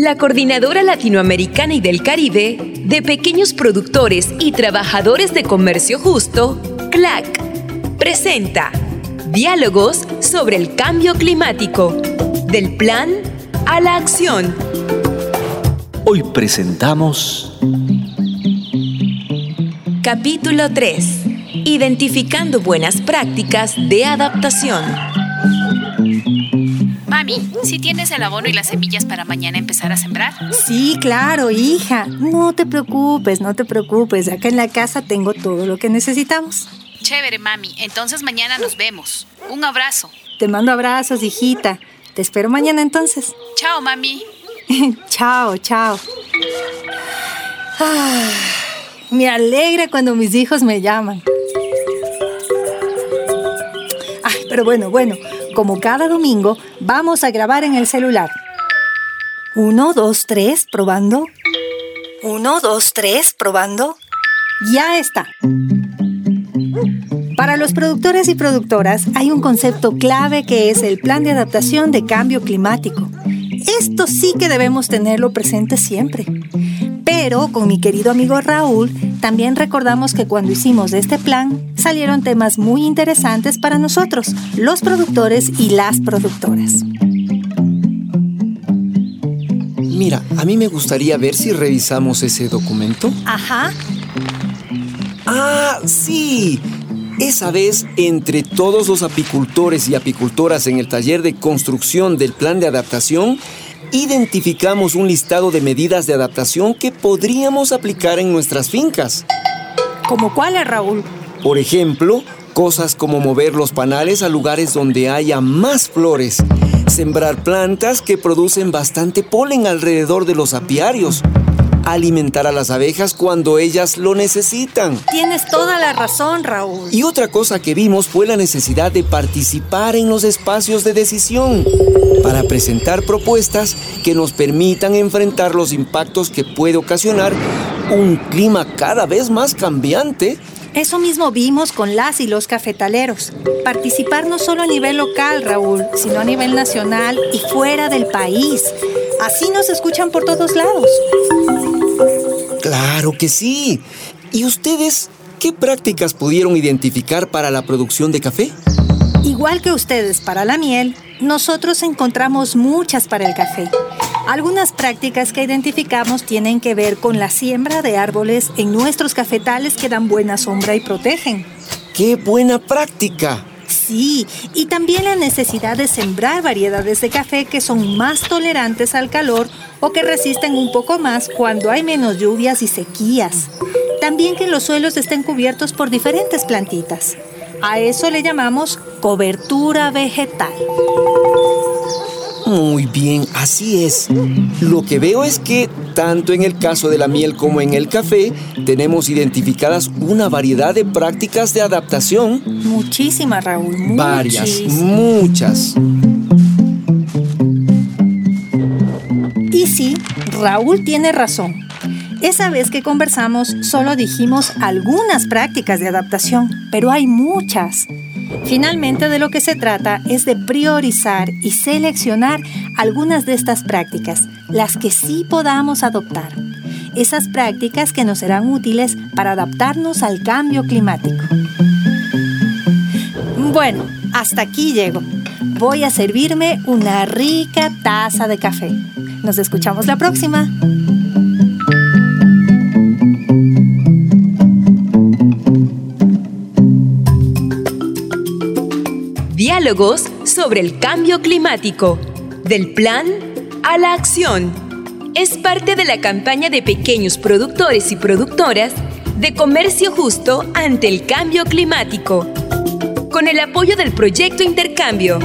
La Coordinadora Latinoamericana y del Caribe de Pequeños Productores y Trabajadores de Comercio Justo, CLAC, presenta Diálogos sobre el Cambio Climático, del plan a la acción. Hoy presentamos Capítulo 3. Identificando buenas prácticas de adaptación. Mami, ¿sí tienes el abono y las semillas para mañana empezar a sembrar? Sí, claro, hija. No te preocupes, no te preocupes. Acá en la casa tengo todo lo que necesitamos. Chévere, mami. Entonces mañana nos vemos. Un abrazo. Te mando abrazos, hijita. Te espero mañana entonces. Chao, mami. chao, chao. Ah, me alegra cuando mis hijos me llaman. Ay, pero bueno, bueno, como cada domingo, vamos a grabar en el celular. Uno, dos, tres, probando. Uno, dos, tres, probando. Ya está. Para los productores y productoras hay un concepto clave que es el plan de adaptación de cambio climático. Esto sí que debemos tenerlo presente siempre. Pero con mi querido amigo Raúl, también recordamos que cuando hicimos este plan, salieron temas muy interesantes para nosotros, los productores y las productoras. Mira, a mí me gustaría ver si revisamos ese documento. Ajá. Ah, sí. Esa vez, entre todos los apicultores y apicultoras en el taller de construcción del plan de adaptación, identificamos un listado de medidas de adaptación que podríamos aplicar en nuestras fincas. ¿Como cuáles, Raúl? Por ejemplo, cosas como mover los panales a lugares donde haya más flores, sembrar plantas que producen bastante polen alrededor de los apiarios, alimentar a las abejas cuando ellas lo necesitan. Tienes toda la razón, Raúl. Y otra cosa que vimos fue la necesidad de participar en los espacios de decisión para presentar propuestas que nos permitan enfrentar los impactos que puede ocasionar un clima cada vez más cambiante. Eso mismo vimos con las y los cafetaleros. Participar no solo a nivel local, Raúl, sino a nivel nacional y fuera del país. Así nos escuchan por todos lados. Claro que sí. ¿Y ustedes qué prácticas pudieron identificar para la producción de café? Igual que ustedes para la miel, nosotros encontramos muchas para el café. Algunas prácticas que identificamos tienen que ver con la siembra de árboles en nuestros cafetales que dan buena sombra y protegen. ¡Qué buena práctica! Sí, y también la necesidad de sembrar variedades de café que son más tolerantes al calor o que resisten un poco más cuando hay menos lluvias y sequías. También que los suelos estén cubiertos por diferentes plantitas. A eso le llamamos cobertura vegetal. Muy bien, así es. Lo que veo es que tanto en el caso de la miel como en el café tenemos identificadas una variedad de prácticas de adaptación. Muchísimas, Raúl. Varias, muchas. Y sí, Raúl tiene razón. Esa vez que conversamos solo dijimos algunas prácticas de adaptación, pero hay muchas. Finalmente de lo que se trata es de priorizar y seleccionar algunas de estas prácticas, las que sí podamos adoptar. Esas prácticas que nos serán útiles para adaptarnos al cambio climático. Bueno, hasta aquí llego. Voy a servirme una rica taza de café. Nos escuchamos la próxima. Sobre el cambio climático, del plan a la acción. Es parte de la campaña de pequeños productores y productoras de comercio justo ante el cambio climático, con el apoyo del proyecto Intercambio.